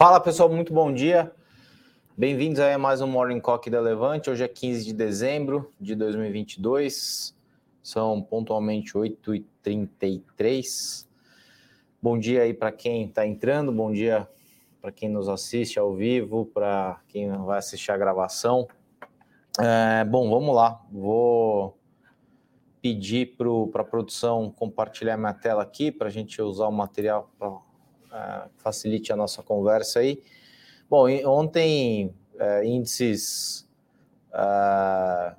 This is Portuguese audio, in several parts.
Fala pessoal, muito bom dia. Bem-vindos a mais um Morning Cock da Levante. Hoje é 15 de dezembro de 2022. São pontualmente 8h33. Bom dia aí para quem está entrando, bom dia para quem nos assiste ao vivo, para quem vai assistir a gravação. É, bom, vamos lá. Vou pedir para a produção compartilhar minha tela aqui para a gente usar o material para facilite a nossa conversa aí. Bom, ontem uh, índices uh,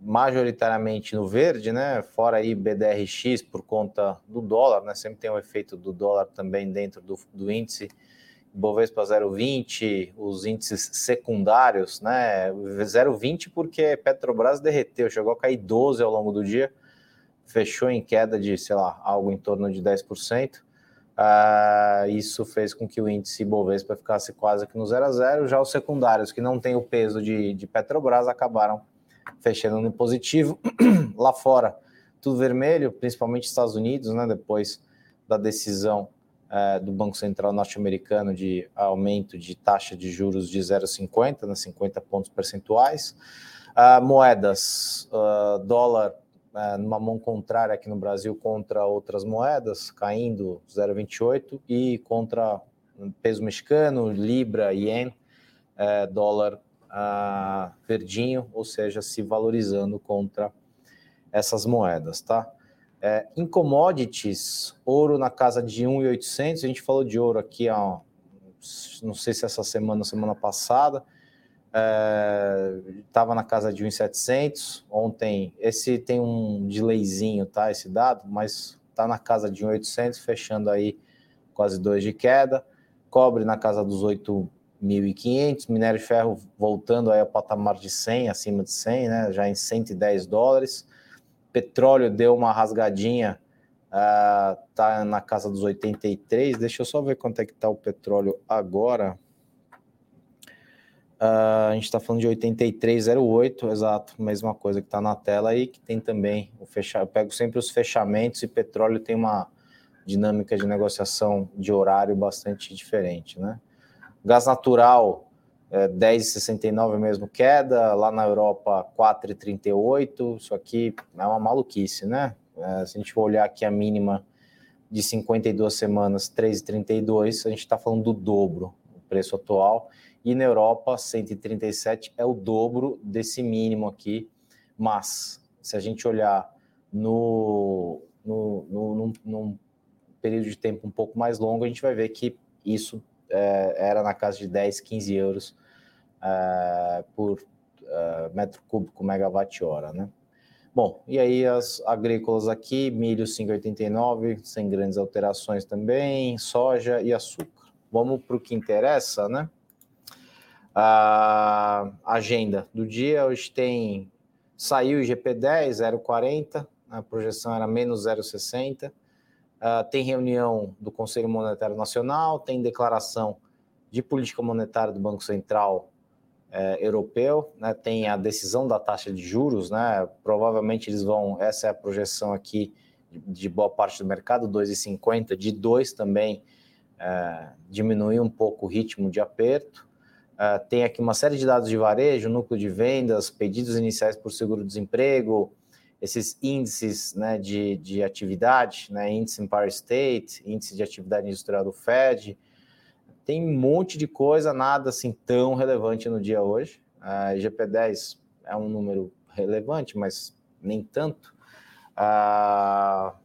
majoritariamente no verde, né? Fora aí BDRX por conta do dólar, né? Sempre tem o um efeito do dólar também dentro do, do índice. Bovespa 0,20, os índices secundários, né? 0,20 porque Petrobras derreteu, chegou a cair 12 ao longo do dia, fechou em queda de, sei lá, algo em torno de 10%. Uh, isso fez com que o índice Bovespa ficasse quase que no zero a zero. Já os secundários, que não têm o peso de, de Petrobras, acabaram fechando no positivo. Lá fora, tudo vermelho, principalmente Estados Unidos, né, depois da decisão uh, do Banco Central norte-americano de aumento de taxa de juros de 0,50, né, 50 pontos percentuais. Uh, moedas, dólar é, numa mão contrária aqui no Brasil contra outras moedas, caindo 0,28, e contra peso mexicano, libra, ien, é, dólar ah, verdinho, ou seja, se valorizando contra essas moedas, tá? É, em commodities, ouro na casa de 1.800, a gente falou de ouro aqui, ó, não sei se essa semana, semana passada, estava é, na casa de 1.700 ontem. Esse tem um delayzinho, tá? Esse dado, mas está na casa de 1.800, fechando aí quase dois de queda. Cobre na casa dos 8.500, minério de ferro voltando aí ao patamar de 100, acima de 100, né? Já em 110 dólares. Petróleo deu uma rasgadinha, uh, tá na casa dos 83. Deixa eu só ver quanto é que tá o petróleo agora. Uh, a gente está falando de 83,08, exato, mesma coisa que está na tela aí, que tem também o fechar. Eu pego sempre os fechamentos e petróleo tem uma dinâmica de negociação de horário bastante diferente, né? Gás natural, é, 10,69 mesmo queda, lá na Europa 4,38, isso aqui é uma maluquice, né? É, se a gente for olhar aqui a mínima de 52 semanas, 3,32, a gente está falando do dobro, o preço atual e na Europa 137 é o dobro desse mínimo aqui, mas se a gente olhar no, no, no, num, num período de tempo um pouco mais longo, a gente vai ver que isso é, era na casa de 10, 15 euros é, por é, metro cúbico megawatt-hora, né? Bom, e aí as agrícolas aqui, milho 5,89, sem grandes alterações também, soja e açúcar. Vamos para o que interessa, né? A agenda do dia hoje tem saiu o IGP-10 0,40, a projeção era menos 0,60. Uh, ah, tem reunião do Conselho Monetário Nacional, tem declaração de política monetária do Banco Central eh, Europeu, né, tem a decisão da taxa de juros, né, provavelmente eles vão, essa é a projeção aqui de, boa parte do mercado, 2,50, de 2 também eh, diminuir um pouco o ritmo de aperto. Uh, tem aqui uma série de dados de varejo, núcleo de vendas, pedidos iniciais por seguro-desemprego, esses índices né, de, de atividade, né, índice Empire State, índice de atividade industrial do Fed. Tem um monte de coisa, nada assim tão relevante no dia hoje. Uh, GP10 é um número relevante, mas nem tanto. Uh,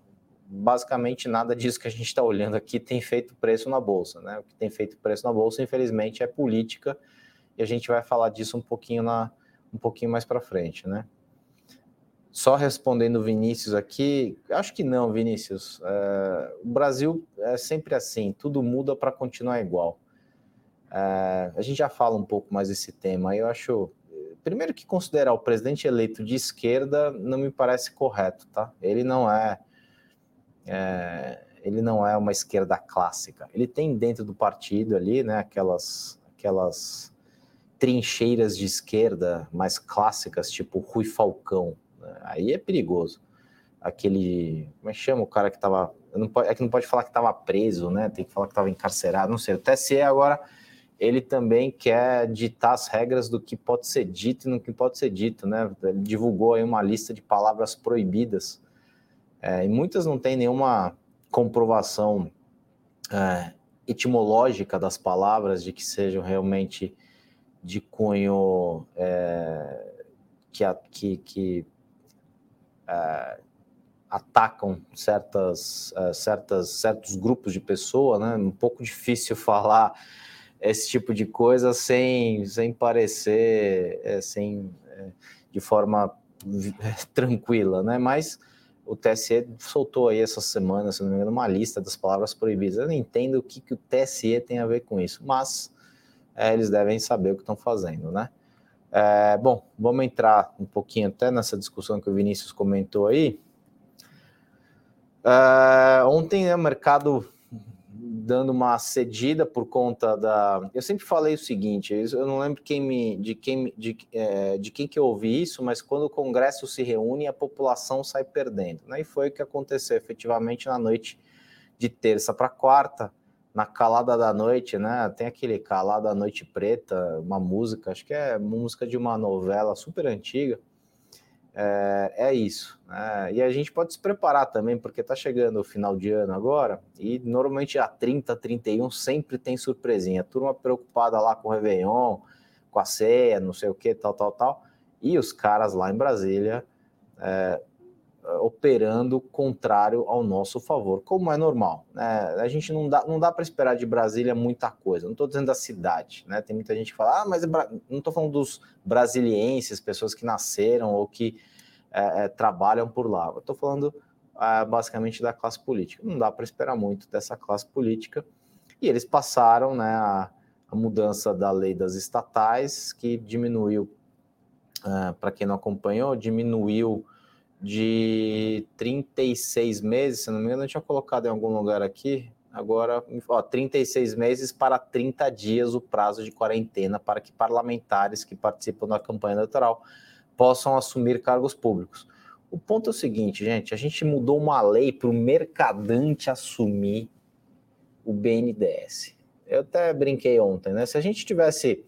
basicamente nada disso que a gente está olhando aqui tem feito preço na bolsa, né? O que tem feito preço na bolsa, infelizmente, é política e a gente vai falar disso um pouquinho na um pouquinho mais para frente, né? Só respondendo o Vinícius aqui, acho que não, Vinícius. É, o Brasil é sempre assim, tudo muda para continuar igual. É, a gente já fala um pouco mais desse tema. Eu acho, primeiro que considerar o presidente eleito de esquerda não me parece correto, tá? Ele não é é, ele não é uma esquerda clássica. Ele tem dentro do partido ali, né, aquelas, aquelas trincheiras de esquerda mais clássicas, tipo Rui Falcão. Né? Aí é perigoso. Aquele. Como é que chama o cara que estava. É que não pode falar que estava preso, né? Tem que falar que estava encarcerado. Não sei. O TSE agora ele também quer ditar as regras do que pode ser dito e no que pode ser dito, né? Ele divulgou aí uma lista de palavras proibidas, é, e muitas não tem nenhuma comprovação é, etimológica das palavras de que sejam realmente de cunho é, que, que, que é, atacam certas, é, certas, certos grupos de pessoas, né? Um pouco difícil falar esse tipo de coisa sem, sem parecer, é, sem, de forma tranquila, né? Mas o TSE soltou aí essa semana, se não me engano, uma lista das palavras proibidas. Eu não entendo o que, que o TSE tem a ver com isso, mas é, eles devem saber o que estão fazendo, né? É, bom, vamos entrar um pouquinho até nessa discussão que o Vinícius comentou aí. É, ontem né, o mercado dando uma cedida por conta da. Eu sempre falei o seguinte: eu não lembro quem me, de, quem, de, é, de quem que eu ouvi isso, mas quando o Congresso se reúne, a população sai perdendo. Né? E foi o que aconteceu efetivamente na noite de terça para quarta, na calada da noite, né? Tem aquele calada da noite preta, uma música, acho que é música de uma novela super antiga é, é isso. Né? E a gente pode se preparar também, porque está chegando o final de ano agora, e normalmente a 30, 31 sempre tem surpresinha. Turma preocupada lá com o Réveillon, com a ceia, não sei o que, tal, tal, tal. E os caras lá em Brasília é, operando contrário ao nosso favor, como é normal. Né? A gente não dá, não dá para esperar de Brasília muita coisa. Não estou dizendo da cidade, né? Tem muita gente que fala, ah, mas não estou falando dos brasilienses, pessoas que nasceram ou que é, trabalham por lá. Estou falando é, basicamente da classe política. Não dá para esperar muito dessa classe política. E eles passaram, né, a, a mudança da lei das estatais, que diminuiu, é, para quem não acompanhou, diminuiu de 36 meses, se não me engano, eu tinha colocado em algum lugar aqui, agora, ó, 36 meses para 30 dias o prazo de quarentena para que parlamentares que participam da campanha eleitoral possam assumir cargos públicos. O ponto é o seguinte, gente, a gente mudou uma lei para o mercadante assumir o BNDES. Eu até brinquei ontem, né? Se a gente tivesse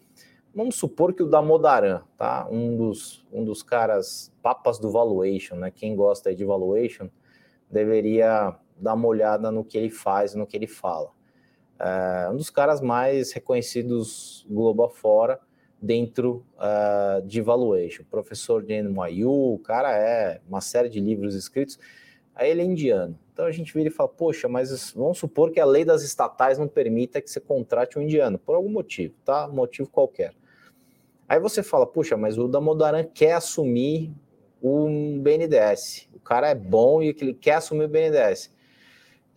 Vamos supor que o Damodaran, tá? Um dos, um dos caras papas do valuation, né? Quem gosta de valuation deveria dar uma olhada no que ele faz, no que ele fala. É um dos caras mais reconhecidos globo afora dentro uh, de valuation. Professor de NYU, o cara é uma série de livros escritos. Aí ele é indiano. Então a gente vira e fala, poxa, mas vamos supor que a lei das estatais não permita que você contrate um indiano, por algum motivo, tá? Motivo qualquer. Aí você fala, puxa, mas o Damodaran quer assumir um BNDES. O cara é bom e ele quer assumir o BNDES.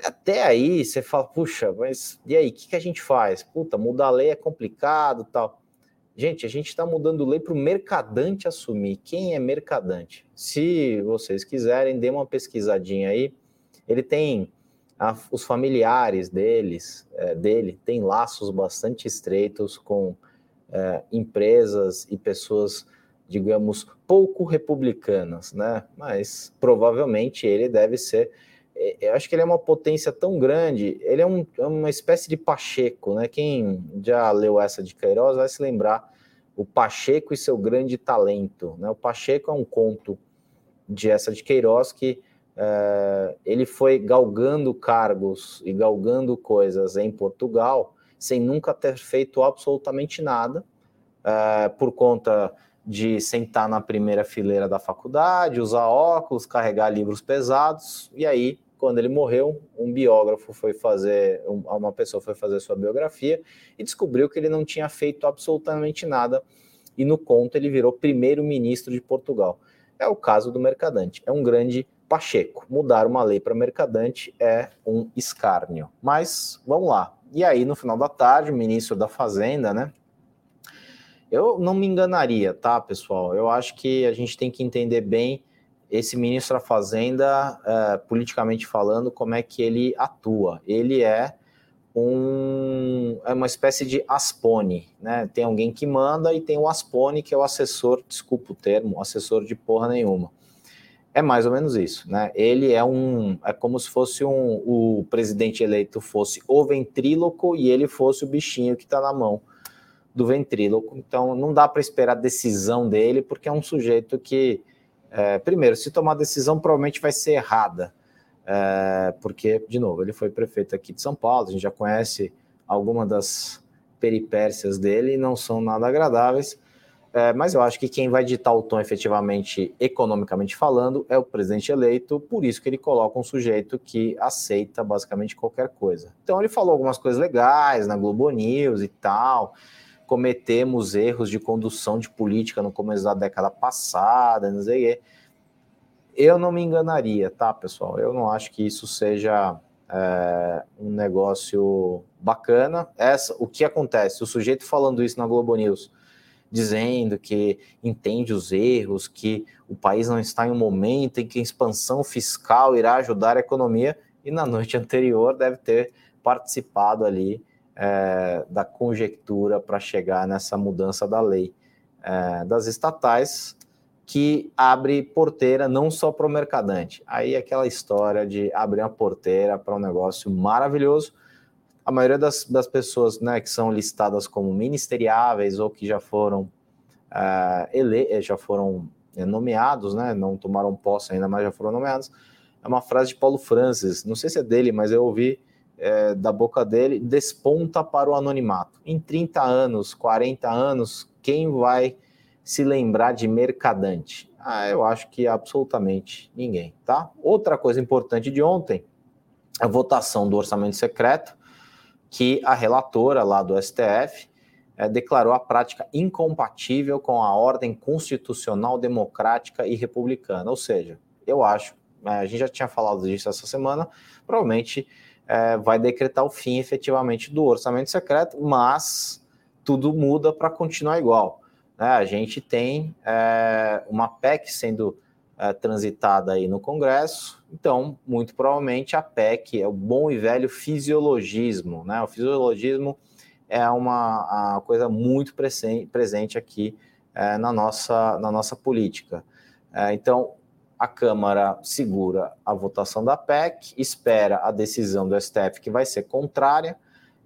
Até aí você fala, puxa, mas e aí, o que, que a gente faz? Puta, mudar a lei é complicado tal. Gente, a gente está mudando lei para o mercadante assumir. Quem é mercadante? Se vocês quiserem, dê uma pesquisadinha aí. Ele tem a, os familiares deles, é, dele, tem laços bastante estreitos com é, empresas e pessoas, digamos, pouco republicanas, né? Mas provavelmente ele deve ser. É, eu acho que ele é uma potência tão grande, ele é, um, é uma espécie de Pacheco, né? Quem já leu essa de Queiroz vai se lembrar o Pacheco e seu grande talento. Né? O Pacheco é um conto de essa de Queiroz que é, ele foi galgando cargos e galgando coisas em Portugal sem nunca ter feito absolutamente nada, é, por conta de sentar na primeira fileira da faculdade, usar óculos, carregar livros pesados, e aí, quando ele morreu, um biógrafo foi fazer, uma pessoa foi fazer sua biografia e descobriu que ele não tinha feito absolutamente nada, e no conto ele virou primeiro-ministro de Portugal. É o caso do Mercadante, é um grande Pacheco. Mudar uma lei para Mercadante é um escárnio. Mas vamos lá, e aí, no final da tarde, o ministro da Fazenda, né? Eu não me enganaria, tá, pessoal? Eu acho que a gente tem que entender bem esse ministro da Fazenda, é, politicamente falando, como é que ele atua. Ele é um é uma espécie de aspone, né? Tem alguém que manda e tem o aspone que é o assessor, desculpa o termo, assessor de porra nenhuma. É mais ou menos isso, né? Ele é um, é como se fosse um, o presidente eleito fosse o ventríloco e ele fosse o bichinho que está na mão do ventríloco. Então, não dá para esperar decisão dele, porque é um sujeito que, é, primeiro, se tomar decisão, provavelmente vai ser errada. É, porque, de novo, ele foi prefeito aqui de São Paulo, a gente já conhece algumas das peripécias dele e não são nada agradáveis. É, mas eu acho que quem vai ditar o tom efetivamente, economicamente falando, é o presidente eleito, por isso que ele coloca um sujeito que aceita basicamente qualquer coisa. Então ele falou algumas coisas legais na Globo News e tal, cometemos erros de condução de política no começo da década passada, não sei o quê. Eu não me enganaria, tá, pessoal? Eu não acho que isso seja é, um negócio bacana. Essa, o que acontece? O sujeito falando isso na Globo News dizendo que entende os erros, que o país não está em um momento em que a expansão fiscal irá ajudar a economia, e na noite anterior deve ter participado ali é, da conjectura para chegar nessa mudança da lei é, das estatais, que abre porteira não só para o mercadante. Aí aquela história de abrir uma porteira para um negócio maravilhoso, a maioria das, das pessoas né, que são listadas como ministeriáveis ou que já foram uh, ele, eh, já foram eh, nomeados, né, não tomaram posse ainda, mas já foram nomeados, é uma frase de Paulo Francis, não sei se é dele, mas eu ouvi é, da boca dele, desponta para o anonimato. Em 30 anos, 40 anos, quem vai se lembrar de mercadante? Ah, eu acho que absolutamente ninguém, tá? Outra coisa importante de ontem, a votação do orçamento secreto, que a relatora lá do STF é, declarou a prática incompatível com a ordem constitucional, democrática e republicana. Ou seja, eu acho, é, a gente já tinha falado disso essa semana, provavelmente é, vai decretar o fim efetivamente do orçamento secreto, mas tudo muda para continuar igual. Né? A gente tem é, uma PEC sendo é, transitada aí no Congresso. Então, muito provavelmente a PEC é o bom e velho fisiologismo, né? O fisiologismo é uma, coisa muito presente aqui é, na, nossa, na nossa política. É, então, a Câmara segura a votação da PEC, espera a decisão do STF, que vai ser contrária,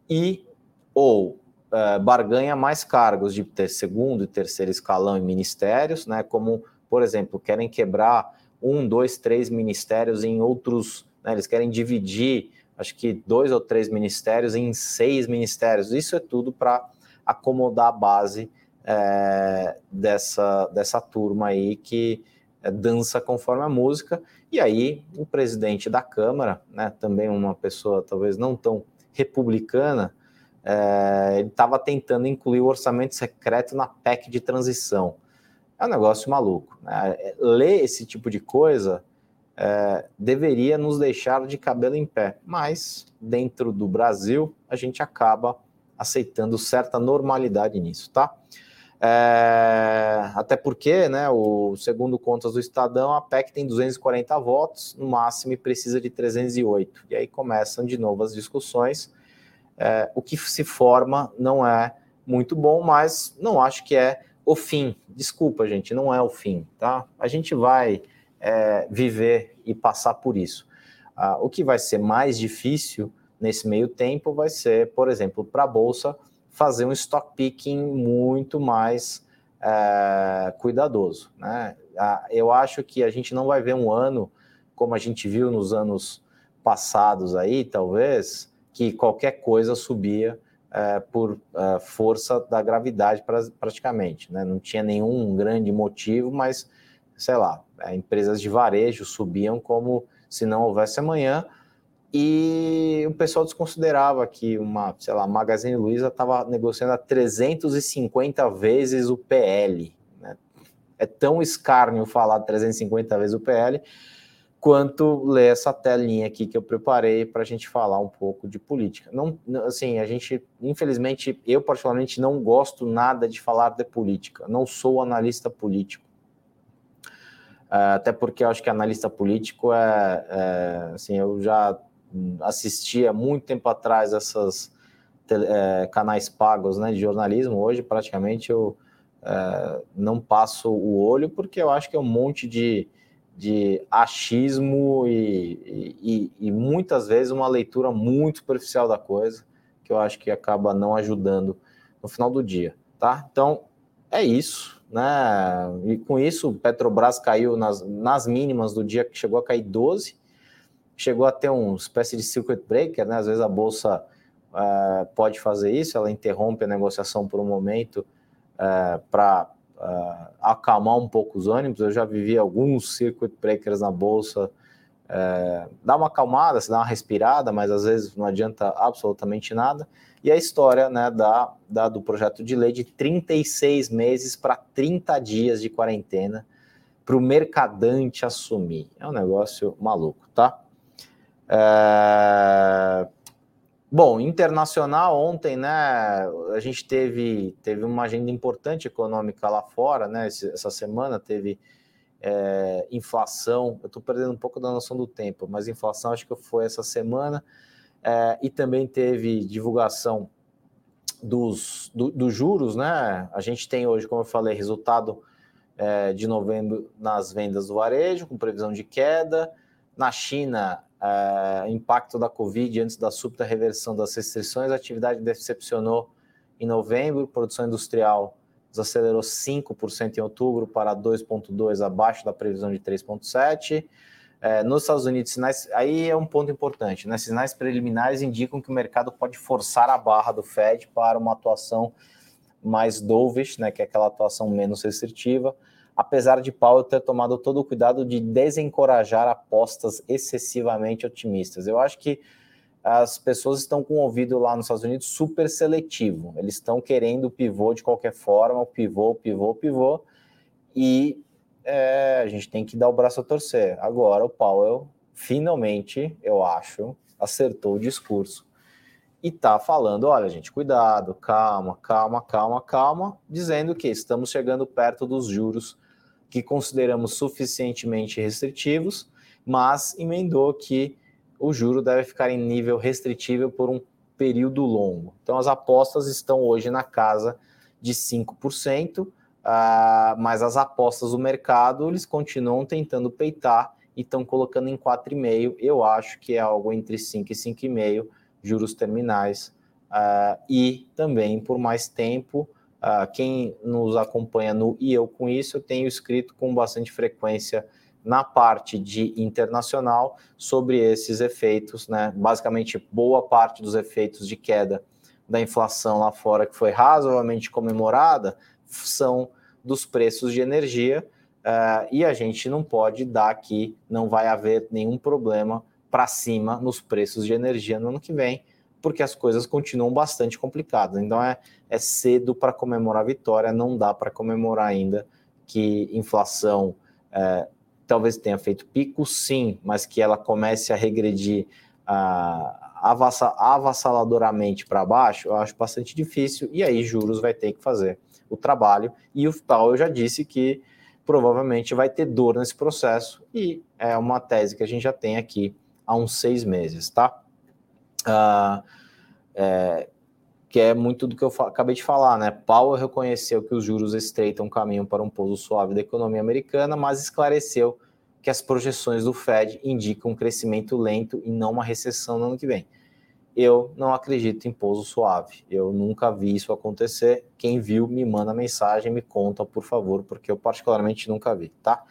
e ou é, barganha mais cargos de ter segundo e terceiro escalão em ministérios, né, como por exemplo, querem quebrar um, dois, três ministérios em outros, né, eles querem dividir, acho que dois ou três ministérios em seis ministérios. Isso é tudo para acomodar a base é, dessa, dessa turma aí que é, dança conforme a música. E aí, o presidente da Câmara, né, também uma pessoa talvez não tão republicana, é, ele estava tentando incluir o orçamento secreto na PEC de transição é um negócio maluco. Né? É, ler esse tipo de coisa é, deveria nos deixar de cabelo em pé, mas dentro do Brasil a gente acaba aceitando certa normalidade nisso, tá? É, até porque, né, o segundo contas do Estadão, a PEC tem 240 votos, no máximo e precisa de 308. E aí começam de novo as discussões. É, o que se forma não é muito bom, mas não acho que é o fim. Desculpa, gente, não é o fim, tá? A gente vai é, viver e passar por isso. Ah, o que vai ser mais difícil nesse meio tempo vai ser, por exemplo, para a Bolsa fazer um stock picking muito mais é, cuidadoso. Né? Ah, eu acho que a gente não vai ver um ano como a gente viu nos anos passados aí, talvez, que qualquer coisa subia é, por é, força da gravidade pra, praticamente. Né? Não tinha nenhum grande motivo, mas, sei lá, é, empresas de varejo subiam como se não houvesse amanhã, e o pessoal desconsiderava que uma, sei lá, Magazine Luiza estava negociando a 350 vezes o PL. Né? É tão escárnio falar 350 vezes o PL, quanto ler essa telinha aqui que eu preparei para a gente falar um pouco de política. Não, assim, a gente, infelizmente, eu particularmente não gosto nada de falar de política. Não sou analista político. É, até porque eu acho que analista político é, é assim, eu já assistia muito tempo atrás essas é, canais pagos, né, de jornalismo. Hoje, praticamente, eu é, não passo o olho porque eu acho que é um monte de de achismo e, e, e, muitas vezes uma leitura muito superficial da coisa, que eu acho que acaba não ajudando no final do dia, tá? Então, é isso, né? E com isso, Petrobras caiu nas, nas mínimas do dia, que chegou a cair 12, chegou a ter uma espécie de circuit breaker, né? Às vezes a bolsa uh, pode fazer isso, ela interrompe a negociação por um momento uh, para uh, acalmar um pouco os ânimos. Eu já vivi alguns circuit breakers na bolsa, uh, dá uma acalmada, se dá uma respirada, mas às vezes não adianta absolutamente nada. E a história né, da, da, do projeto de lei de 36 meses para 30 dias de quarentena para o mercadante assumir. É um negócio maluco, tá? É... Bom, internacional ontem, né? A gente teve, teve uma agenda importante econômica lá fora, né? Essa semana teve é, inflação. Eu estou perdendo um pouco da noção do tempo, mas inflação acho que foi essa semana. É, e também teve divulgação dos, do, dos juros, né? A gente tem hoje, como eu falei, resultado é, de novembro nas vendas do varejo, com previsão de queda. Na China, uh, impacto da Covid antes da súbita reversão das restrições, a atividade decepcionou em novembro, produção industrial desacelerou 5% em outubro para 2,2% abaixo da previsão de 3,7%. É, nos Estados Unidos, sinais, aí é um ponto importante, né? Sinais preliminares indicam que o mercado pode forçar a barra do Fed para uma atuação mais dovish, né? Que é aquela atuação menos restritiva apesar de Powell ter tomado todo o cuidado de desencorajar apostas excessivamente otimistas. Eu acho que as pessoas estão com o ouvido lá nos Estados Unidos super seletivo. Eles estão querendo o pivô de qualquer forma, o pivô, pivô, pivô, e é, a gente tem que dar o braço a torcer. Agora, o Powell, finalmente, eu acho, acertou o discurso e está falando: olha, gente, cuidado, calma, calma, calma, calma, dizendo que estamos chegando perto dos juros que consideramos suficientemente restritivos, mas emendou que o juro deve ficar em nível restritível por um período longo. Então, as apostas estão hoje na casa de 5%, uh, mas as apostas do mercado eles continuam tentando peitar e estão colocando em 4,5%. Eu acho que é algo entre 5% e 5,5% juros terminais. Uh, e também por mais tempo, Uh, quem nos acompanha no E Eu Com Isso, eu tenho escrito com bastante frequência na parte de internacional sobre esses efeitos, né? Basicamente, boa parte dos efeitos de queda da inflação lá fora, que foi razoavelmente comemorada, são dos preços de energia, uh, e a gente não pode dar aqui, não vai haver nenhum problema para cima nos preços de energia no ano que vem porque as coisas continuam bastante complicadas. Então é, é cedo para comemorar a vitória, não dá para comemorar ainda que inflação é, talvez tenha feito pico, sim, mas que ela comece a regredir ah, avassaladoramente para baixo, eu acho bastante difícil, e aí juros vai ter que fazer o trabalho, e o Powell já disse que provavelmente vai ter dor nesse processo, e é uma tese que a gente já tem aqui há uns seis meses, tá? Uh, é, que é muito do que eu acabei de falar, né? Powell reconheceu que os juros estreitam o caminho para um pouso suave da economia americana, mas esclareceu que as projeções do Fed indicam um crescimento lento e não uma recessão no ano que vem. Eu não acredito em pouso suave. Eu nunca vi isso acontecer. Quem viu, me manda mensagem, me conta, por favor, porque eu particularmente nunca vi, tá?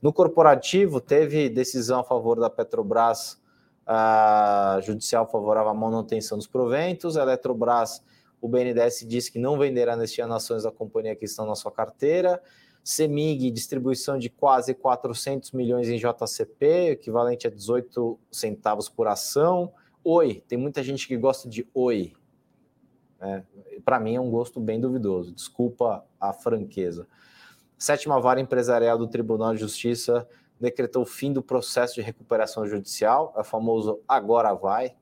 No corporativo, teve decisão a favor da Petrobras a judicial favorável à manutenção dos proventos. A Eletrobras, o BNDES disse que não venderá neste ano ações da companhia que estão na sua carteira. CEMIG, distribuição de quase 400 milhões em JCP, equivalente a 18 centavos por ação. Oi, tem muita gente que gosta de oi. É, Para mim é um gosto bem duvidoso, desculpa a franqueza. Sétima vara empresarial do Tribunal de Justiça decretou o fim do processo de recuperação judicial, é o famoso agora vai.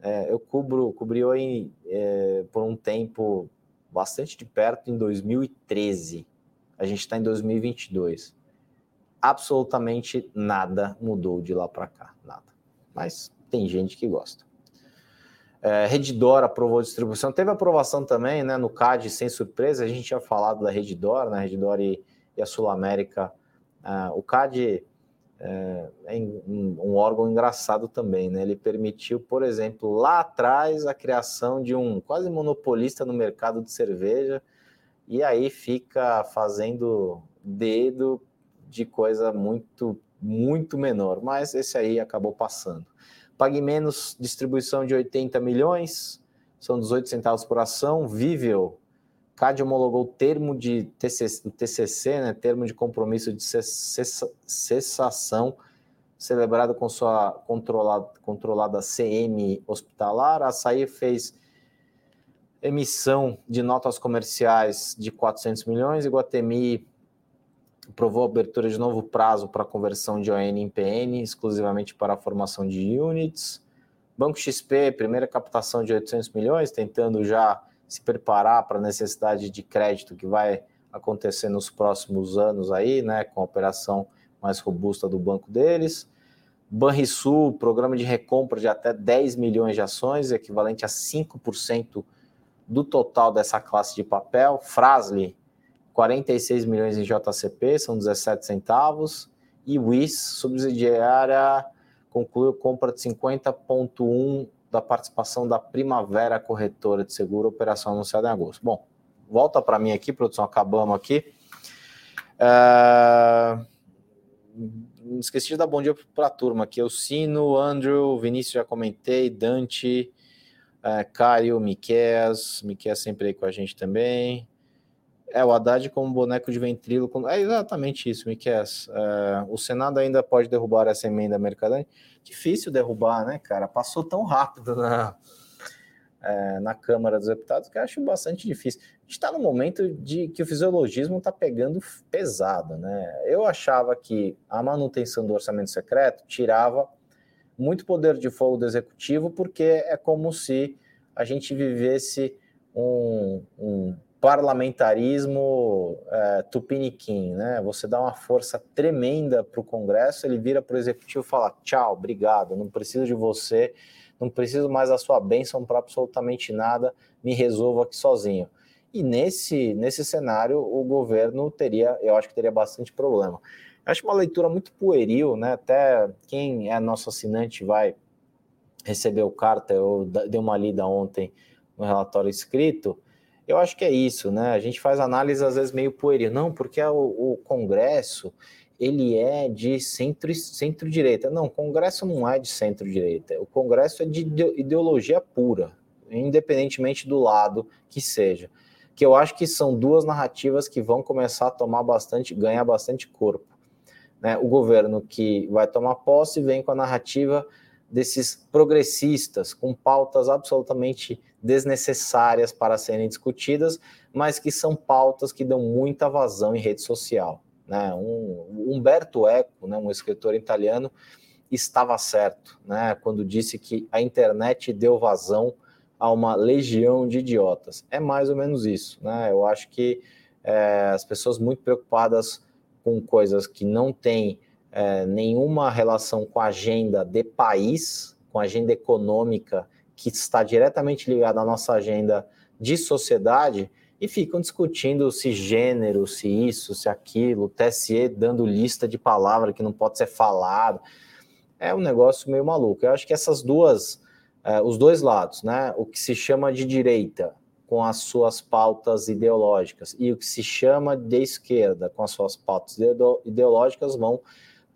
É, eu cubro, cobri aí é, por um tempo bastante de perto em 2013. A gente está em 2022. Absolutamente nada mudou de lá para cá, nada. Mas tem gente que gosta. É, Redditor aprovou a distribuição. Teve aprovação também né, no CAD, sem surpresa. A gente tinha falado da Redditor, né, Redditor e, e a Sul América. Uh, o CAD é, é um, um, órgão engraçado também, né? Ele permitiu, por exemplo, lá atrás a criação de um quase monopolista no mercado de cerveja e aí fica fazendo dedo de coisa muito muito menor, mas esse aí acabou passando. Pague menos distribuição de 80 milhões, são 18 centavos por ação. Vivel, CAD homologou o termo de TCC, TCC, né, termo de compromisso de cessação, celebrado com sua controlada, controlada CM hospitalar. A Açaí fez emissão de notas comerciais de 400 milhões, Iguatemi aprovou a abertura de novo prazo para conversão de ON em PN, exclusivamente para a formação de units. Banco XP, primeira captação de 800 milhões, tentando já se preparar para a necessidade de crédito que vai acontecer nos próximos anos aí, né, com a operação mais robusta do banco deles. Banrisul, programa de recompra de até 10 milhões de ações, equivalente a 5% do total dessa classe de papel. Frasli, 46 milhões em JCP, são 17 centavos. E WIS, subsidiária, concluiu compra de 50,1 da participação da Primavera Corretora de Seguro, operação anunciada em agosto. Bom, volta para mim aqui, produção, acabamos aqui. Uh, esqueci de dar bom dia para a turma aqui. O Sino, Andrew, Vinícius já comentei, Dante, uh, Caio, Miquel, Miquel sempre aí com a gente também. É, o Haddad como boneco de ventríloco. É exatamente isso, Miquel. É, o Senado ainda pode derrubar essa emenda mercadante. Difícil derrubar, né, cara? Passou tão rápido na, é, na Câmara dos Deputados que eu acho bastante difícil. A gente está no momento de que o fisiologismo está pegando pesado, né? Eu achava que a manutenção do orçamento secreto tirava muito poder de fogo do executivo, porque é como se a gente vivesse um, um parlamentarismo é, tupiniquim, né? Você dá uma força tremenda para o Congresso, ele vira para o Executivo e fala: tchau, obrigado, não preciso de você, não preciso mais da sua bênção para absolutamente nada, me resolvo aqui sozinho. E nesse, nesse cenário, o governo teria, eu acho que teria bastante problema. Eu acho uma leitura muito pueril, né? Até quem é nosso assinante vai receber o carta, eu dei uma lida ontem no relatório escrito eu acho que é isso, né? A gente faz análise às vezes meio pueril. Não, porque o, o Congresso ele é de centro, centro-direita. Não, o Congresso não é de centro-direita. O Congresso é de ideologia pura, independentemente do lado que seja. Que eu acho que são duas narrativas que vão começar a tomar bastante, ganhar bastante corpo. Né? O governo que vai tomar posse vem com a narrativa desses progressistas com pautas absolutamente desnecessárias para serem discutidas, mas que são pautas que dão muita vazão em rede social. Né? Um, Umberto Eco, né, um escritor italiano, estava certo né, quando disse que a internet deu vazão a uma legião de idiotas. É mais ou menos isso. Né? Eu acho que é, as pessoas muito preocupadas com coisas que não têm é, nenhuma relação com a agenda de país, com a agenda econômica, que está diretamente ligada à nossa agenda de sociedade, e ficam discutindo se gênero, se isso, se aquilo, TSE dando lista de palavras que não pode ser falado. É um negócio meio maluco. Eu acho que essas duas, é, os dois lados, né? O que se chama de direita, com as suas pautas ideológicas, e o que se chama de esquerda, com as suas pautas ideológicas, vão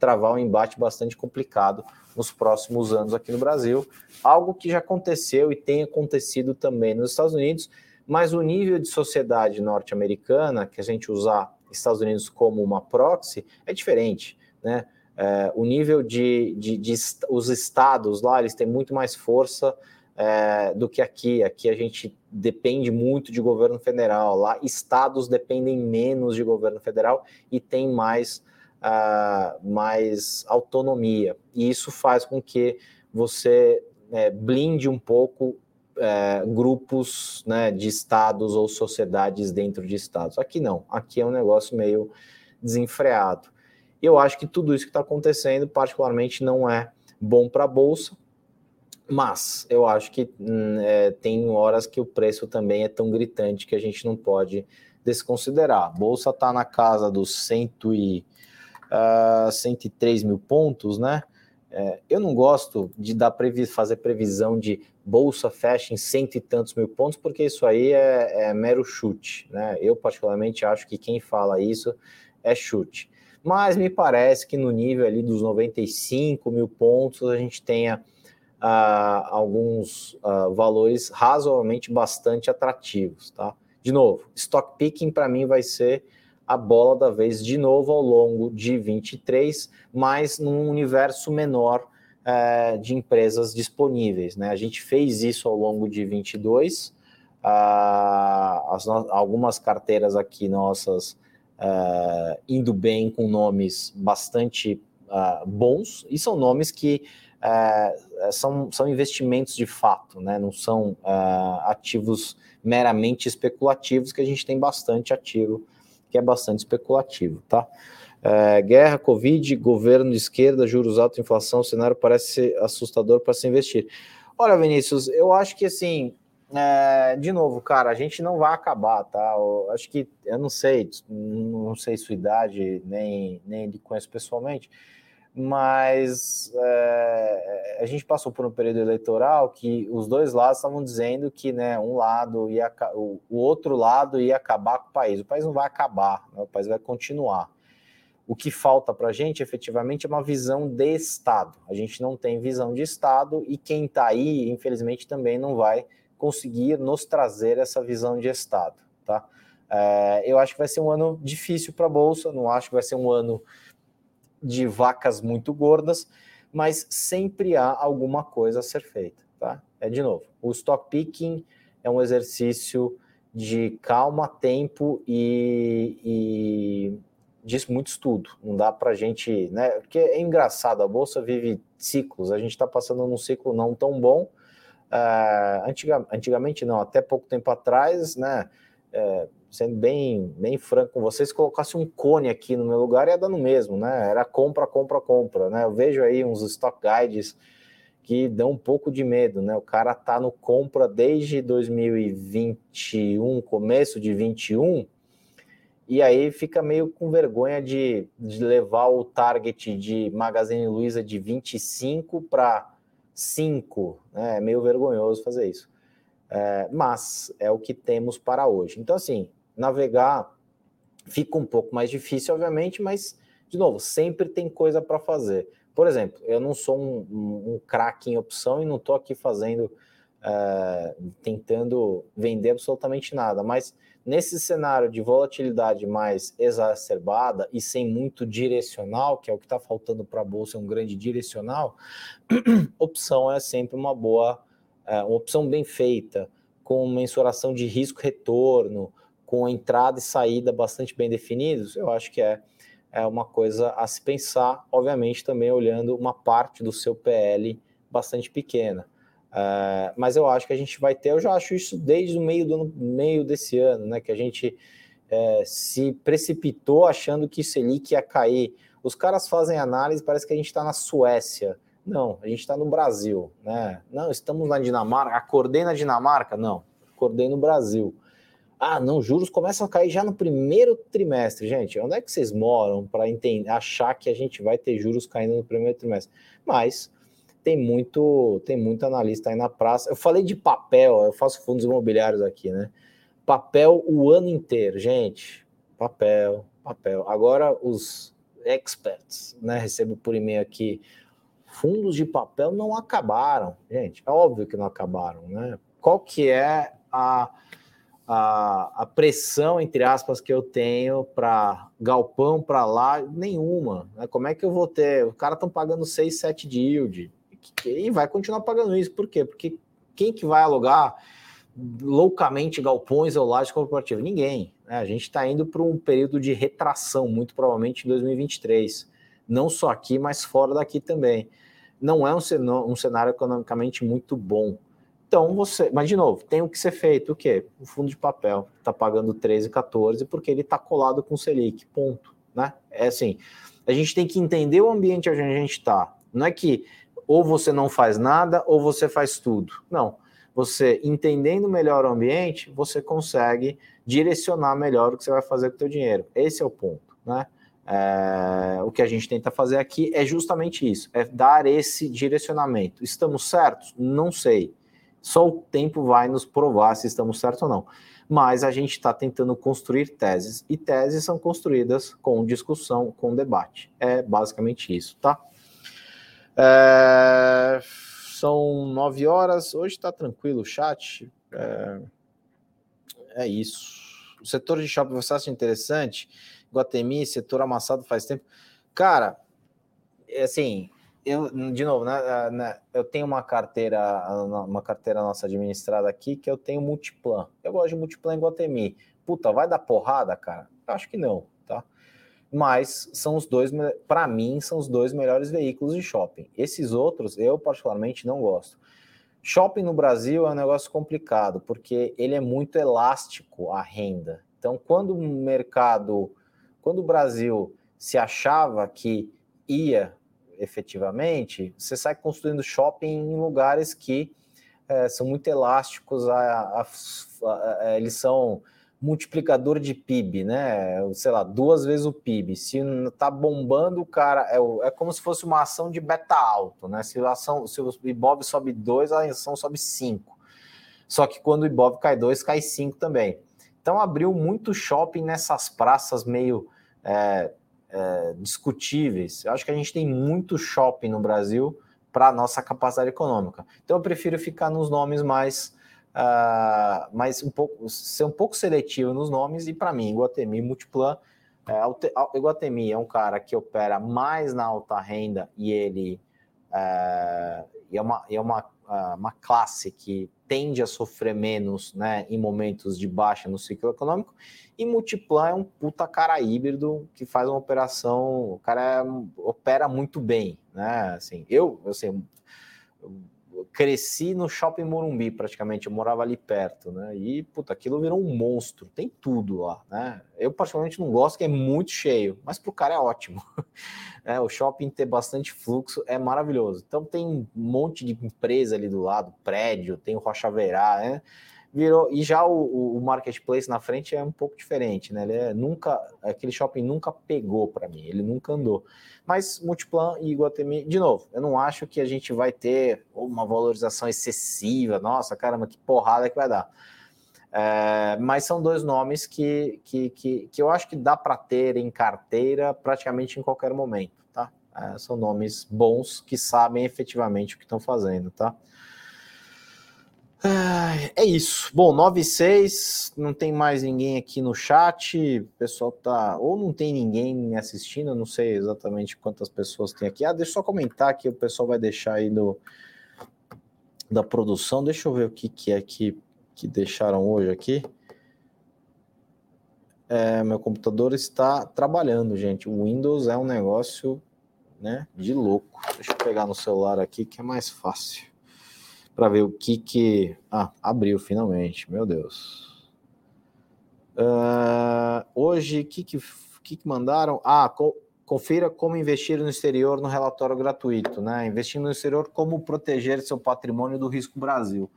travar um embate bastante complicado nos próximos anos aqui no Brasil, algo que já aconteceu e tem acontecido também nos Estados Unidos, mas o nível de sociedade norte-americana, que a gente usar Estados Unidos como uma proxy, é diferente, né? É, o nível de, de, de, os estados lá, eles têm muito mais força é, do que aqui. Aqui a gente depende muito de governo federal. Lá, estados dependem menos de governo federal e tem mais uh, mais autonomia. E isso faz com que você é, blinde um pouco é, grupos né, de estados ou sociedades dentro de estados. Aqui não, aqui é um negócio meio desenfreado. Eu acho que tudo isso que está acontecendo, particularmente, não é bom para a Bolsa, mas eu acho que hum, é, tem horas que o preço também é tão gritante que a gente não pode desconsiderar. A Bolsa está na casa dos 100 e uh, 103 mil pontos, né? É, eu não gosto de dar previ fazer previsão de bolsa fecha em cento e tantos mil pontos, porque isso aí é, é, mero chute, né? Eu, particularmente, acho que quem fala isso é chute. Mas me parece que no nível ali dos 95 mil pontos a gente tenha uh, alguns uh, valores razoavelmente bastante atrativos, tá? De novo, stock picking para mim vai ser a bola da vez de novo ao longo de 23, mas num universo menor é, de empresas disponíveis. Né? A gente fez isso ao longo de 22, ah, as algumas carteiras aqui nossas é, indo bem com nomes bastante ah, bons, e são nomes que é, são, são investimentos de fato, né? não são ativos meramente especulativos, que a gente tem bastante ativo que é bastante especulativo, tá? É, guerra, Covid, governo de esquerda, juros altos, inflação, o cenário parece assustador para se investir. Olha, Vinícius, eu acho que assim, é, de novo, cara, a gente não vai acabar, tá? Eu acho que, eu não sei, não sei sua idade, nem, nem lhe conheço pessoalmente, mas é, a gente passou por um período eleitoral que os dois lados estavam dizendo que né, um lado ia o, outro lado ia acabar com o país. O país não vai acabar, né, o país vai continuar. O que falta para a gente, efetivamente, é uma visão de Estado. A gente não tem visão de Estado e quem está aí, infelizmente, também não vai conseguir nos trazer essa visão de Estado. Tá? É, eu acho que vai ser um ano difícil para a Bolsa, não acho que vai ser um ano de vacas muito gordas, mas sempre há alguma coisa a ser feita, tá? É de novo, o stock picking é um exercício de calma, tempo e, e diz muito estudo. Não dá para gente, né? Porque é engraçado, a bolsa vive ciclos. A gente está passando num ciclo não tão bom. Uh, antiga, antigamente não, até pouco tempo atrás, né? Uh, sendo bem, bem franco com vocês, se colocasse um cone aqui no meu lugar, ia dar no mesmo, né? Era compra, compra, compra, né? Eu vejo aí uns stock guides que dão um pouco de medo, né? O cara tá no compra desde 2021, começo de 21, e aí fica meio com vergonha de, de levar o target de Magazine Luiza de 25 para 5, né? É meio vergonhoso fazer isso. É, mas é o que temos para hoje. Então, assim, navegar fica um pouco mais difícil, obviamente, mas, de novo, sempre tem coisa para fazer. Por exemplo, eu não sou um, um, um craque em opção e não estou aqui fazendo, é, tentando vender absolutamente nada, mas nesse cenário de volatilidade mais exacerbada e sem muito direcional, que é o que está faltando para a bolsa, um grande direcional, opção é sempre uma boa, é, uma opção bem feita, com mensuração de risco-retorno, com entrada e saída bastante bem definidos, eu acho que é, é uma coisa a se pensar, obviamente também olhando uma parte do seu PL bastante pequena. Uh, mas eu acho que a gente vai ter, eu já acho isso desde o meio, do, meio desse ano, né? Que a gente é, se precipitou achando que o Selic ia cair. Os caras fazem análise, parece que a gente está na Suécia. Não, a gente está no Brasil, né? Não, estamos na Dinamarca. Acordei na Dinamarca? Não, acordei no Brasil. Ah, não, juros começam a cair já no primeiro trimestre. Gente, onde é que vocês moram para achar que a gente vai ter juros caindo no primeiro trimestre? Mas tem muito, tem muito analista aí na praça. Eu falei de papel, eu faço fundos imobiliários aqui, né? Papel o ano inteiro, gente. Papel, papel. Agora os experts, né? Recebo por e-mail aqui. Fundos de papel não acabaram, gente. É óbvio que não acabaram, né? Qual que é a a, a pressão, entre aspas, que eu tenho para galpão para lá, nenhuma. Né? Como é que eu vou ter? Os caras estão pagando 6, 7 de yield e vai continuar pagando isso. Por quê? Porque quem que vai alugar loucamente galpões ou lajes corporativas? Ninguém. Né? A gente está indo para um período de retração, muito provavelmente em 2023. Não só aqui, mas fora daqui também. Não é um cenário economicamente muito bom. Então você, mas de novo, tem o que ser feito, o quê? O fundo de papel está pagando 13, 14 porque ele está colado com o Selic, ponto, né? É assim, a gente tem que entender o ambiente onde a gente está. Não é que ou você não faz nada ou você faz tudo. Não. Você entendendo melhor o ambiente, você consegue direcionar melhor o que você vai fazer com o seu dinheiro. Esse é o ponto, né? É, o que a gente tenta fazer aqui é justamente isso, é dar esse direcionamento. Estamos certos? Não sei. Só o tempo vai nos provar se estamos certos ou não. Mas a gente está tentando construir teses, e teses são construídas com discussão, com debate. É basicamente isso, tá? É, são nove horas, hoje está tranquilo o chat. É, é isso. O setor de shopping você acha interessante? Guatemi, setor amassado faz tempo. Cara, é assim, eu, de novo, né, né, eu tenho uma carteira, uma carteira nossa administrada aqui que eu tenho multiplan. Eu gosto de multiplan em Guatemi. Puta, vai dar porrada, cara? Eu acho que não, tá? Mas são os dois, para mim, são os dois melhores veículos de shopping. Esses outros, eu particularmente não gosto. Shopping no Brasil é um negócio complicado, porque ele é muito elástico a renda. Então, quando o mercado quando o Brasil se achava que ia efetivamente, você sai construindo shopping em lugares que é, são muito elásticos, a, a, a, eles são multiplicador de PIB, né? Sei lá, duas vezes o PIB. Se tá bombando, o cara é, é como se fosse uma ação de beta alto, né? Se a ação, se o Ibov sobe 2, a ação sobe 5. Só que quando o Ibov cai 2, cai 5 também. Então abriu muito shopping nessas praças meio é, é, discutíveis. Eu acho que a gente tem muito shopping no Brasil para a nossa capacidade econômica. Então eu prefiro ficar nos nomes mais, uh, mais um pouco, ser um pouco seletivo nos nomes e para mim, Iguatemi Multiplan, é, Iguatemi é um cara que opera mais na alta renda e ele é, é uma, é uma, ah, uma classe que tende a sofrer menos né, em momentos de baixa no ciclo econômico, e Multiplan é um puta cara híbrido que faz uma operação, o cara opera muito bem, né? Assim, eu, assim, eu cresci no Shopping Morumbi, praticamente, eu morava ali perto, né? E, puta, aquilo virou um monstro, tem tudo lá, né? Eu, particularmente, não gosto, que é muito cheio, mas pro cara é ótimo. É, o shopping ter bastante fluxo é maravilhoso. Então, tem um monte de empresa ali do lado, prédio, tem o Rocha Verá, né? Virou, e já o, o, marketplace na frente é um pouco diferente, né? Ele é nunca, aquele shopping nunca pegou para mim, ele nunca andou. Mas Multiplan e Iguatemi, de novo, eu não acho que a gente vai ter uma valorização excessiva. Nossa, caramba, que porrada que vai dar. É, mas são dois nomes que, que, que, que, eu acho que dá para ter em carteira praticamente em qualquer momento, tá? É, são nomes bons que sabem efetivamente o que estão fazendo, tá? É isso. Bom, 9 e 6, não tem mais ninguém aqui no chat. O pessoal tá. Ou não tem ninguém assistindo, não sei exatamente quantas pessoas tem aqui. Ah, deixa eu só comentar que o pessoal vai deixar aí do, da produção. Deixa eu ver o que, que é que, que deixaram hoje aqui. É, meu computador está trabalhando, gente. O Windows é um negócio né, de louco. Deixa eu pegar no celular aqui que é mais fácil para ver o que que. Ah, abriu finalmente, meu Deus. Uh, hoje, o que, que, que, que mandaram? Ah, co confira como investir no exterior no relatório gratuito, né? Investir no exterior, como proteger seu patrimônio do risco Brasil.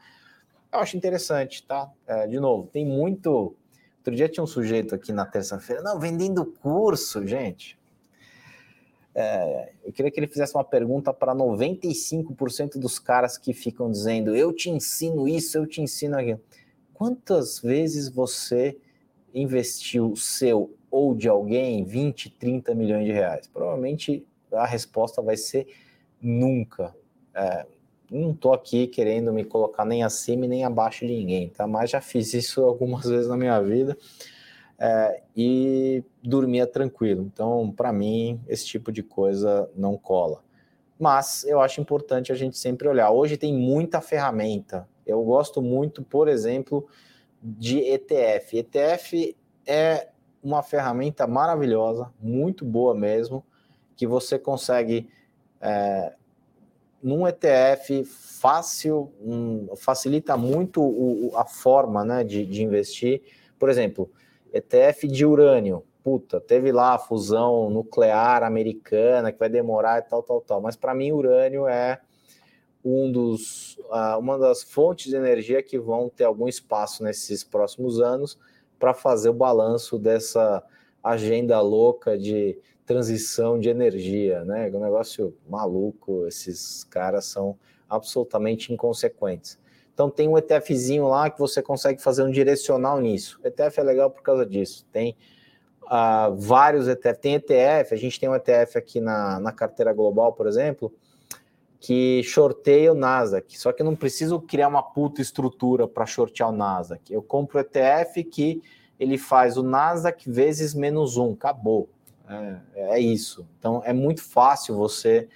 Eu acho interessante, tá? É, de novo, tem muito. Outro dia tinha um sujeito aqui na terça-feira, não, vendendo curso, gente. É, eu queria que ele fizesse uma pergunta para 95% dos caras que ficam dizendo eu te ensino isso, eu te ensino aquilo. Quantas vezes você investiu seu ou de alguém 20, 30 milhões de reais? Provavelmente a resposta vai ser nunca. É, não estou aqui querendo me colocar nem acima nem abaixo de ninguém, tá? Mas já fiz isso algumas vezes na minha vida é, e dormia tranquilo. Então, para mim, esse tipo de coisa não cola. Mas eu acho importante a gente sempre olhar. Hoje tem muita ferramenta. Eu gosto muito, por exemplo, de ETF. ETF é uma ferramenta maravilhosa, muito boa mesmo, que você consegue é, num ETF fácil, um, facilita muito o, a forma né, de, de investir. Por exemplo, ETF de urânio. Puta, teve lá a fusão nuclear americana que vai demorar e tal, tal, tal. Mas para mim, urânio é um dos, uma das fontes de energia que vão ter algum espaço nesses próximos anos para fazer o balanço dessa agenda louca de transição de energia, né? É um negócio maluco. Esses caras são absolutamente inconsequentes. Então tem um ETFzinho lá que você consegue fazer um direcional nisso. ETF é legal por causa disso. Tem uh, vários ETF. Tem ETF, a gente tem um ETF aqui na, na carteira global, por exemplo, que shorteia o Nasdaq. Só que eu não preciso criar uma puta estrutura para shortear o Nasdaq. Eu compro ETF que ele faz o Nasdaq vezes menos um. Acabou. É, é isso. Então é muito fácil você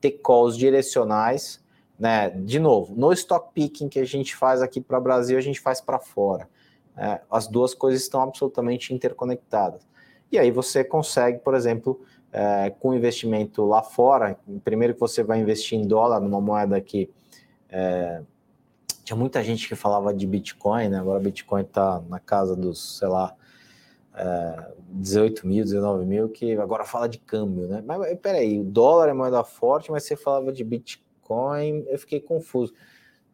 ter calls direcionais né? De novo, no stock picking que a gente faz aqui para o Brasil, a gente faz para fora. É, as duas coisas estão absolutamente interconectadas. E aí você consegue, por exemplo, é, com investimento lá fora, primeiro que você vai investir em dólar, numa moeda que é, tinha muita gente que falava de Bitcoin, né? Agora Bitcoin está na casa dos, sei lá, é, 18 mil, 19 mil, que agora fala de câmbio, né? Mas peraí, o dólar é moeda forte, mas você falava de Bitcoin Bitcoin, eu fiquei confuso.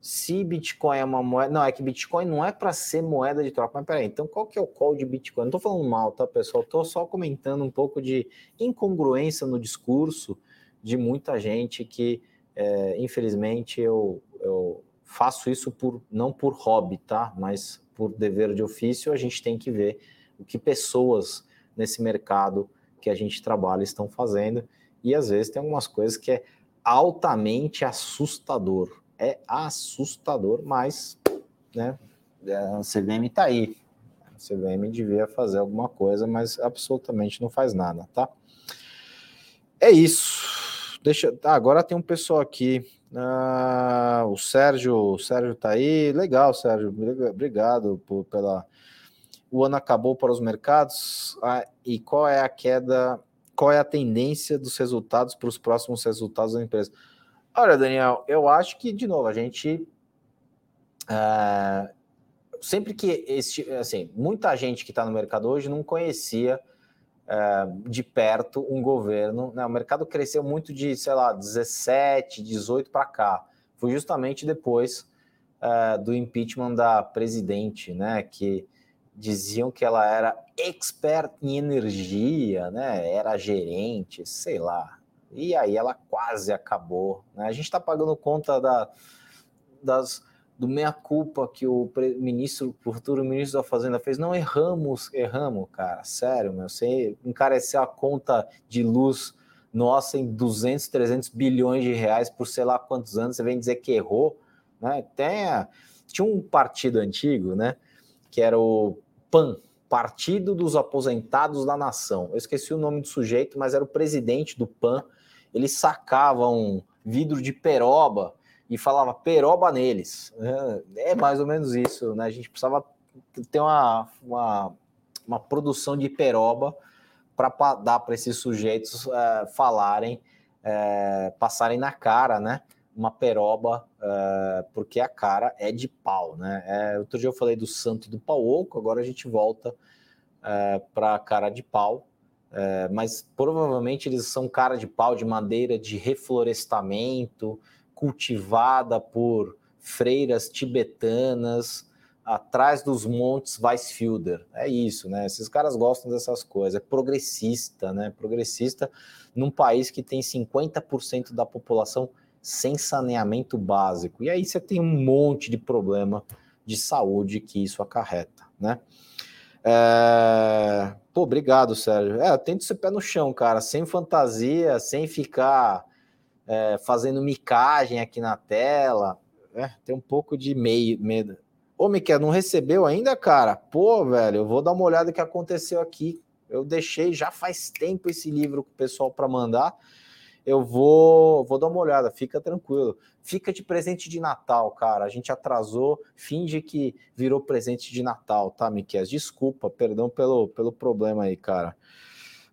Se Bitcoin é uma moeda. Não, é que Bitcoin não é para ser moeda de troca. Mas peraí, então qual que é o call de Bitcoin? Não estou falando mal, tá, pessoal? Estou só comentando um pouco de incongruência no discurso de muita gente que, é, infelizmente, eu, eu faço isso por não por hobby, tá? Mas por dever de ofício, a gente tem que ver o que pessoas nesse mercado que a gente trabalha estão fazendo. E às vezes tem algumas coisas que é altamente assustador. É assustador, mas né, a CVM está aí. A CVM devia fazer alguma coisa, mas absolutamente não faz nada, tá? É isso. Deixa, tá, agora tem um pessoal aqui. Ah, o Sérgio, o Sérgio tá aí. Legal, Sérgio. Obrigado por, pela. O ano acabou para os mercados. Ah, e qual é a queda qual é a tendência dos resultados para os próximos resultados da empresa? Olha, Daniel, eu acho que, de novo, a gente. É, sempre que este, assim, muita gente que está no mercado hoje não conhecia é, de perto um governo. Né? O mercado cresceu muito de, sei lá, 17, 18 para cá. Foi justamente depois é, do impeachment da presidente, né? Que diziam que ela era expert em energia, né? Era gerente, sei lá. E aí ela quase acabou. Né? A gente está pagando conta da, das, do meia-culpa que o ministro, o futuro ministro da Fazenda fez. Não erramos, erramos, cara. Sério, meu. Você encareceu a conta de luz nossa em 200, 300 bilhões de reais por sei lá quantos anos. Você vem dizer que errou. Né? Tem a, tinha um partido antigo, né? Que era o PAN, Partido dos Aposentados da Nação. Eu esqueci o nome do sujeito, mas era o presidente do PAN. Ele sacava um vidro de peroba e falava peroba neles. É, é mais ou menos isso, né? A gente precisava ter uma, uma, uma produção de peroba para dar para esses sujeitos é, falarem, é, passarem na cara, né? Uma peroba, uh, porque a cara é de pau, né? É, outro dia eu falei do santo e do pau oco, agora a gente volta uh, é, para a cara de pau, uh, mas provavelmente eles são cara de pau de madeira de reflorestamento, cultivada por freiras tibetanas, atrás dos montes Weissfielder. É isso, né? Esses caras gostam dessas coisas. É progressista, né? Progressista num país que tem 50% da população sem saneamento básico. E aí você tem um monte de problema de saúde que isso acarreta, né? É... Pô, obrigado, Sérgio. É, tento ser pé no chão, cara, sem fantasia, sem ficar é, fazendo micagem aqui na tela. É, tem um pouco de meio, medo. Ô, Miquel, não recebeu ainda, cara? Pô, velho, eu vou dar uma olhada no que aconteceu aqui. Eu deixei já faz tempo esse livro com o pessoal para mandar eu vou, vou dar uma olhada, fica tranquilo. Fica de presente de Natal, cara. A gente atrasou, finge que virou presente de Natal, tá, Miquel? Desculpa, perdão pelo, pelo problema aí, cara.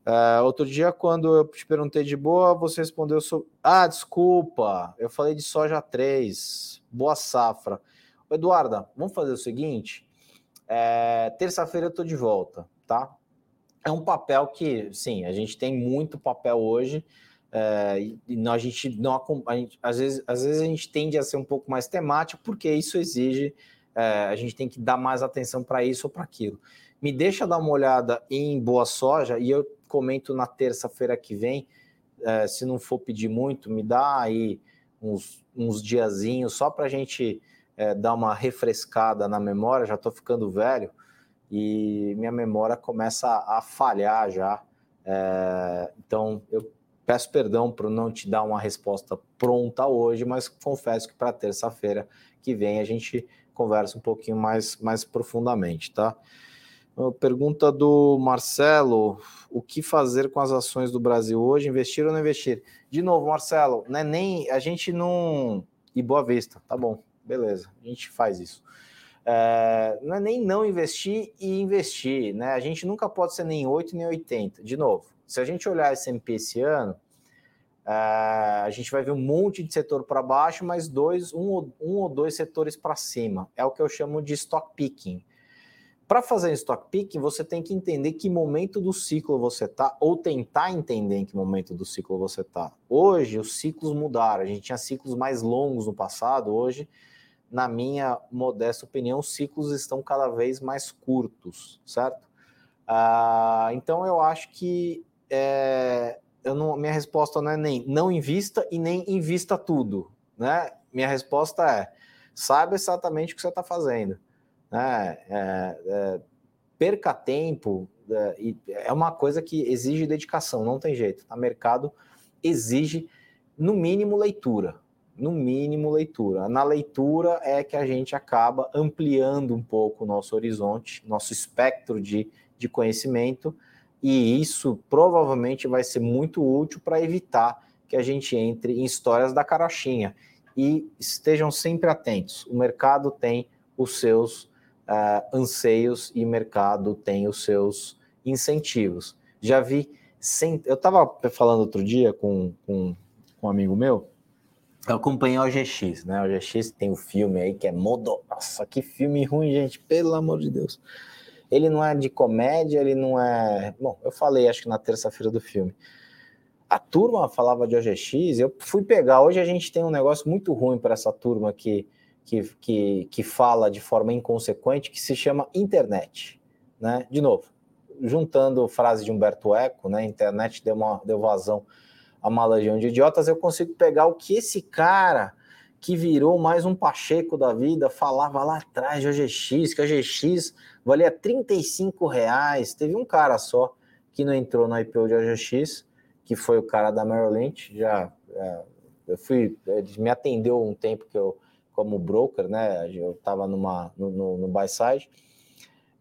Uh, outro dia, quando eu te perguntei de boa, você respondeu sobre. Ah, desculpa, eu falei de soja 3, boa safra. Eduarda, vamos fazer o seguinte: é, terça-feira eu tô de volta, tá? É um papel que, sim, a gente tem muito papel hoje é, e a gente não a gente, às, vezes, às vezes a gente tende a ser um pouco mais temático, porque isso exige, é, a gente tem que dar mais atenção para isso ou para aquilo. Me deixa dar uma olhada em boa soja, e eu comento na terça-feira que vem. É, se não for pedir muito, me dá aí uns, uns diazinhos só para a gente é, dar uma refrescada na memória. Já estou ficando velho e minha memória começa a falhar já. Então, eu peço perdão por não te dar uma resposta pronta hoje, mas confesso que para terça-feira que vem a gente conversa um pouquinho mais, mais profundamente, tá? Pergunta do Marcelo: o que fazer com as ações do Brasil hoje? Investir ou não investir? De novo, Marcelo, né, nem a gente não. E boa vista, tá bom, beleza, a gente faz isso. É, não é nem não investir e investir, né? A gente nunca pode ser nem 8 nem 80. De novo, se a gente olhar S&P esse ano, é, a gente vai ver um monte de setor para baixo, mas dois, um, um ou dois setores para cima. É o que eu chamo de stock picking. Para fazer stock picking, você tem que entender que momento do ciclo você está, ou tentar entender em que momento do ciclo você está. Hoje, os ciclos mudaram. A gente tinha ciclos mais longos no passado, hoje, na minha modesta opinião, os ciclos estão cada vez mais curtos, certo? Ah, então, eu acho que é, eu não, minha resposta não é nem não invista e nem invista tudo, né? Minha resposta é saiba exatamente o que você está fazendo, né? É, é, perca tempo é, é uma coisa que exige dedicação, não tem jeito. O mercado exige no mínimo leitura, no mínimo leitura. Na leitura é que a gente acaba ampliando um pouco o nosso horizonte, nosso espectro de, de conhecimento e isso provavelmente vai ser muito útil para evitar que a gente entre em histórias da carochinha. E estejam sempre atentos: o mercado tem os seus uh, anseios e o mercado tem os seus incentivos. Já vi. Sem... Eu estava falando outro dia com, com, com um amigo meu, eu acompanhei o GX, né? O GX tem um filme aí que é Modo. Nossa, que filme ruim, gente, pelo amor de Deus. Ele não é de comédia, ele não é. Bom, eu falei, acho que na terça-feira do filme. A turma falava de OGX, eu fui pegar. Hoje a gente tem um negócio muito ruim para essa turma que, que, que, que fala de forma inconsequente, que se chama internet. Né? De novo, juntando frase de Humberto Eco, né? Internet deu, uma, deu vazão a uma legião de idiotas, eu consigo pegar o que esse cara que virou mais um Pacheco da vida, falava lá atrás de OGX, que OGX valia 35 reais. Teve um cara só que não entrou no IPO de OGX, que foi o cara da Merrill Lynch. Já, é, eu fui, ele me atendeu um tempo que eu, como broker, né? Eu estava numa no, no, no buy side.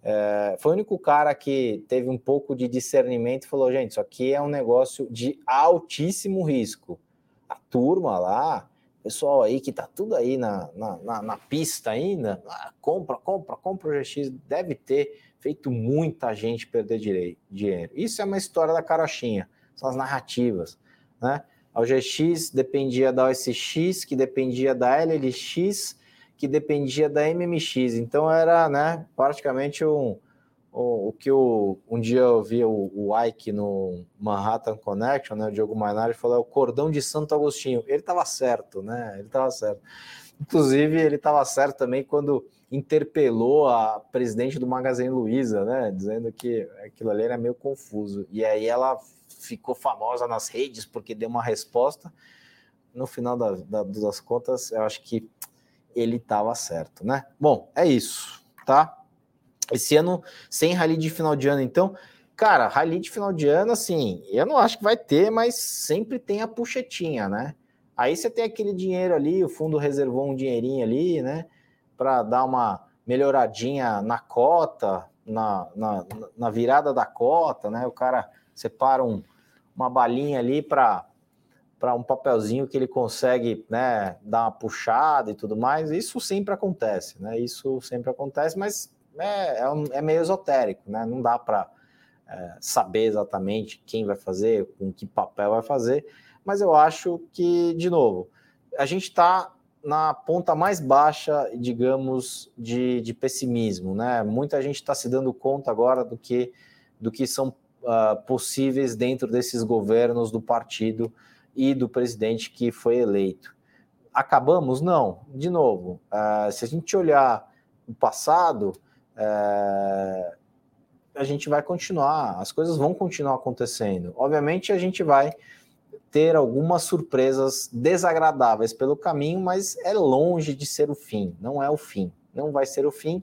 É, foi o único cara que teve um pouco de discernimento e falou: gente, isso aqui é um negócio de altíssimo risco. A turma lá pessoal aí que tá tudo aí na, na, na, na pista ainda, ah, compra, compra, compra o GX, deve ter feito muita gente perder dinheiro. Isso é uma história da carochinha, são as narrativas, né? O GX dependia da OSX, que dependia da LLX, que dependia da MMX, então era, né, praticamente um, o, o que um dia eu vi o, o Ike no Manhattan Connection, né, o Diogo Mainardi falou, é o cordão de Santo Agostinho. Ele estava certo, né? Ele estava certo. Inclusive, ele estava certo também quando interpelou a presidente do Magazine Luiza, né, dizendo que aquilo ali era meio confuso. E aí ela ficou famosa nas redes porque deu uma resposta. No final da, da, das contas, eu acho que ele estava certo, né? Bom, é isso, tá? Esse ano, sem rally de final de ano, então, cara, rally de final de ano, assim, eu não acho que vai ter, mas sempre tem a puxetinha, né? Aí você tem aquele dinheiro ali, o fundo reservou um dinheirinho ali, né? Para dar uma melhoradinha na cota, na, na, na, virada da cota, né? O cara separa um, uma balinha ali para para um papelzinho que ele consegue né, dar uma puxada e tudo mais. Isso sempre acontece, né? Isso sempre acontece, mas é, é, um, é meio esotérico, né? Não dá para é, saber exatamente quem vai fazer, com que papel vai fazer, mas eu acho que, de novo, a gente está na ponta mais baixa, digamos, de, de pessimismo, né? Muita gente está se dando conta agora do que, do que são uh, possíveis dentro desses governos do partido e do presidente que foi eleito. Acabamos? Não. De novo, uh, se a gente olhar o passado, é, a gente vai continuar, as coisas vão continuar acontecendo. Obviamente, a gente vai ter algumas surpresas desagradáveis pelo caminho, mas é longe de ser o fim, não é o fim, não vai ser o fim,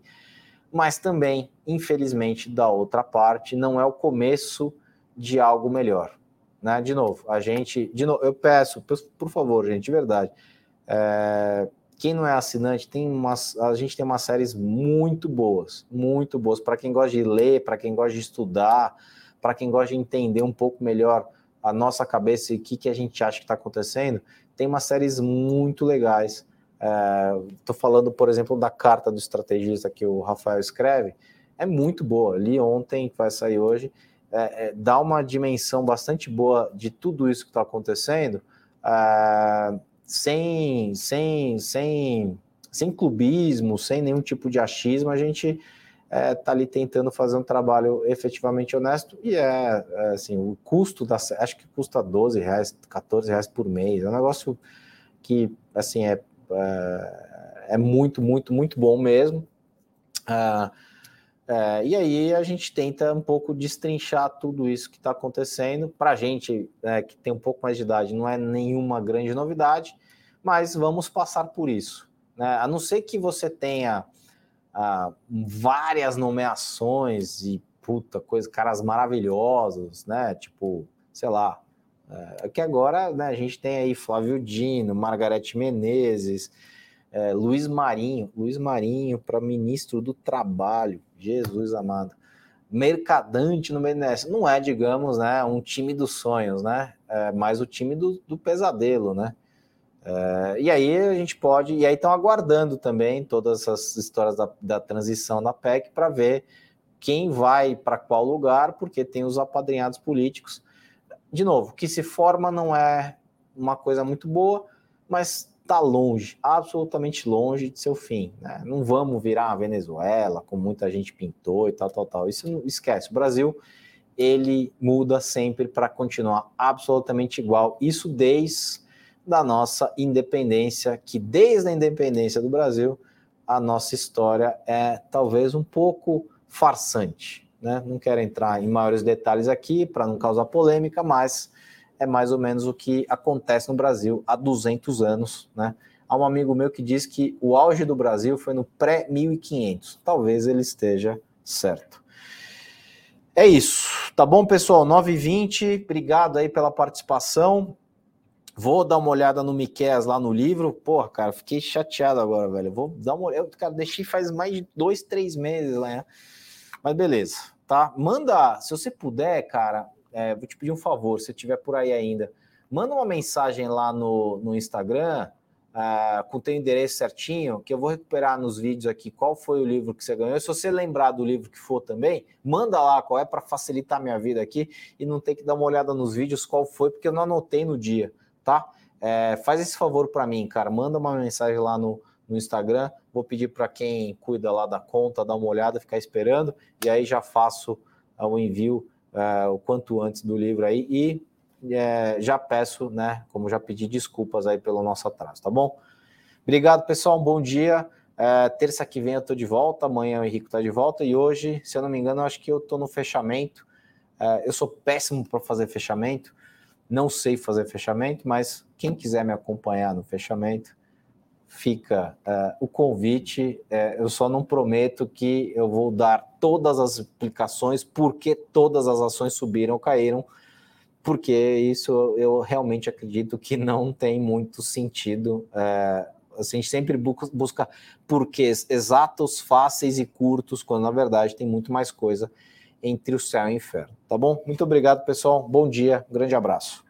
mas também, infelizmente, da outra parte, não é o começo de algo melhor. Né? De novo, a gente, de novo, eu peço, por favor, gente, de verdade, é, quem não é assinante, tem umas, a gente tem umas séries muito boas, muito boas, para quem gosta de ler, para quem gosta de estudar, para quem gosta de entender um pouco melhor a nossa cabeça e o que, que a gente acha que está acontecendo, tem umas séries muito legais. Estou é, falando, por exemplo, da carta do estrategista que o Rafael escreve, é muito boa. Li ontem, vai sair hoje, é, é, dá uma dimensão bastante boa de tudo isso que está acontecendo, é, sem, sem, sem, sem clubismo, sem nenhum tipo de achismo. A gente está é, tá ali tentando fazer um trabalho efetivamente honesto e é, é, assim, o custo da acho que custa 12 reais, 14 reais por mês, é um negócio que assim é, é, é muito, muito, muito bom mesmo. Ah, é, e aí a gente tenta um pouco destrinchar tudo isso que está acontecendo. Para a gente é, que tem um pouco mais de idade, não é nenhuma grande novidade, mas vamos passar por isso. Né? A não ser que você tenha ah, várias nomeações e puta coisa, caras maravilhosos, né? Tipo, sei lá. É, que agora né, a gente tem aí Flávio Dino, Margarete Menezes, é, Luiz Marinho, Luiz Marinho para ministro do Trabalho, Jesus amado. Mercadante no dessa. Não é, digamos, né, um time dos sonhos, né? É mais o time do, do pesadelo, né? É, e aí a gente pode, e aí estão aguardando também todas essas histórias da, da transição na PEC para ver quem vai para qual lugar, porque tem os apadrinhados políticos. De novo, que se forma não é uma coisa muito boa, mas está longe, absolutamente longe de seu fim. Né? Não vamos virar a Venezuela, como muita gente pintou e tal, tal, tal. Isso não esquece. O Brasil ele muda sempre para continuar absolutamente igual. Isso desde da nossa independência, que desde a independência do Brasil, a nossa história é talvez um pouco farsante. Né? Não quero entrar em maiores detalhes aqui para não causar polêmica, mas é mais ou menos o que acontece no Brasil há 200 anos. Né? Há um amigo meu que diz que o auge do Brasil foi no pré-1500. Talvez ele esteja certo. É isso. Tá bom, pessoal? 9h20. Obrigado aí pela participação. Vou dar uma olhada no Miquel lá no livro. Porra, cara, fiquei chateado agora, velho. Vou dar uma olhada. Cara, deixei faz mais de dois, três meses lá. Né? Mas beleza, tá? Manda, se você puder, cara, é, vou te pedir um favor, se tiver por aí ainda. Manda uma mensagem lá no, no Instagram uh, com o teu endereço certinho, que eu vou recuperar nos vídeos aqui qual foi o livro que você ganhou. Se você lembrar do livro que for também, manda lá qual é para facilitar minha vida aqui e não ter que dar uma olhada nos vídeos qual foi, porque eu não anotei no dia tá? É, faz esse favor para mim, cara. Manda uma mensagem lá no, no Instagram. Vou pedir para quem cuida lá da conta dar uma olhada, ficar esperando, e aí já faço uh, o envio uh, o quanto antes do livro aí. E uh, já peço, né? Como já pedi desculpas aí pelo nosso atraso, tá bom? Obrigado, pessoal. Um bom dia. É, terça que vem eu tô de volta, amanhã o Henrique tá de volta e hoje, se eu não me engano, eu acho que eu tô no fechamento. Eu sou péssimo para fazer fechamento. Não sei fazer fechamento, mas quem quiser me acompanhar no fechamento, fica uh, o convite. Uh, eu só não prometo que eu vou dar todas as explicações porque todas as ações subiram ou caíram, porque isso eu realmente acredito que não tem muito sentido. Uh, a gente sempre busca, busca porquês exatos, fáceis e curtos, quando na verdade tem muito mais coisa entre o céu e o inferno. Tá bom? Muito obrigado, pessoal. Bom dia, um grande abraço.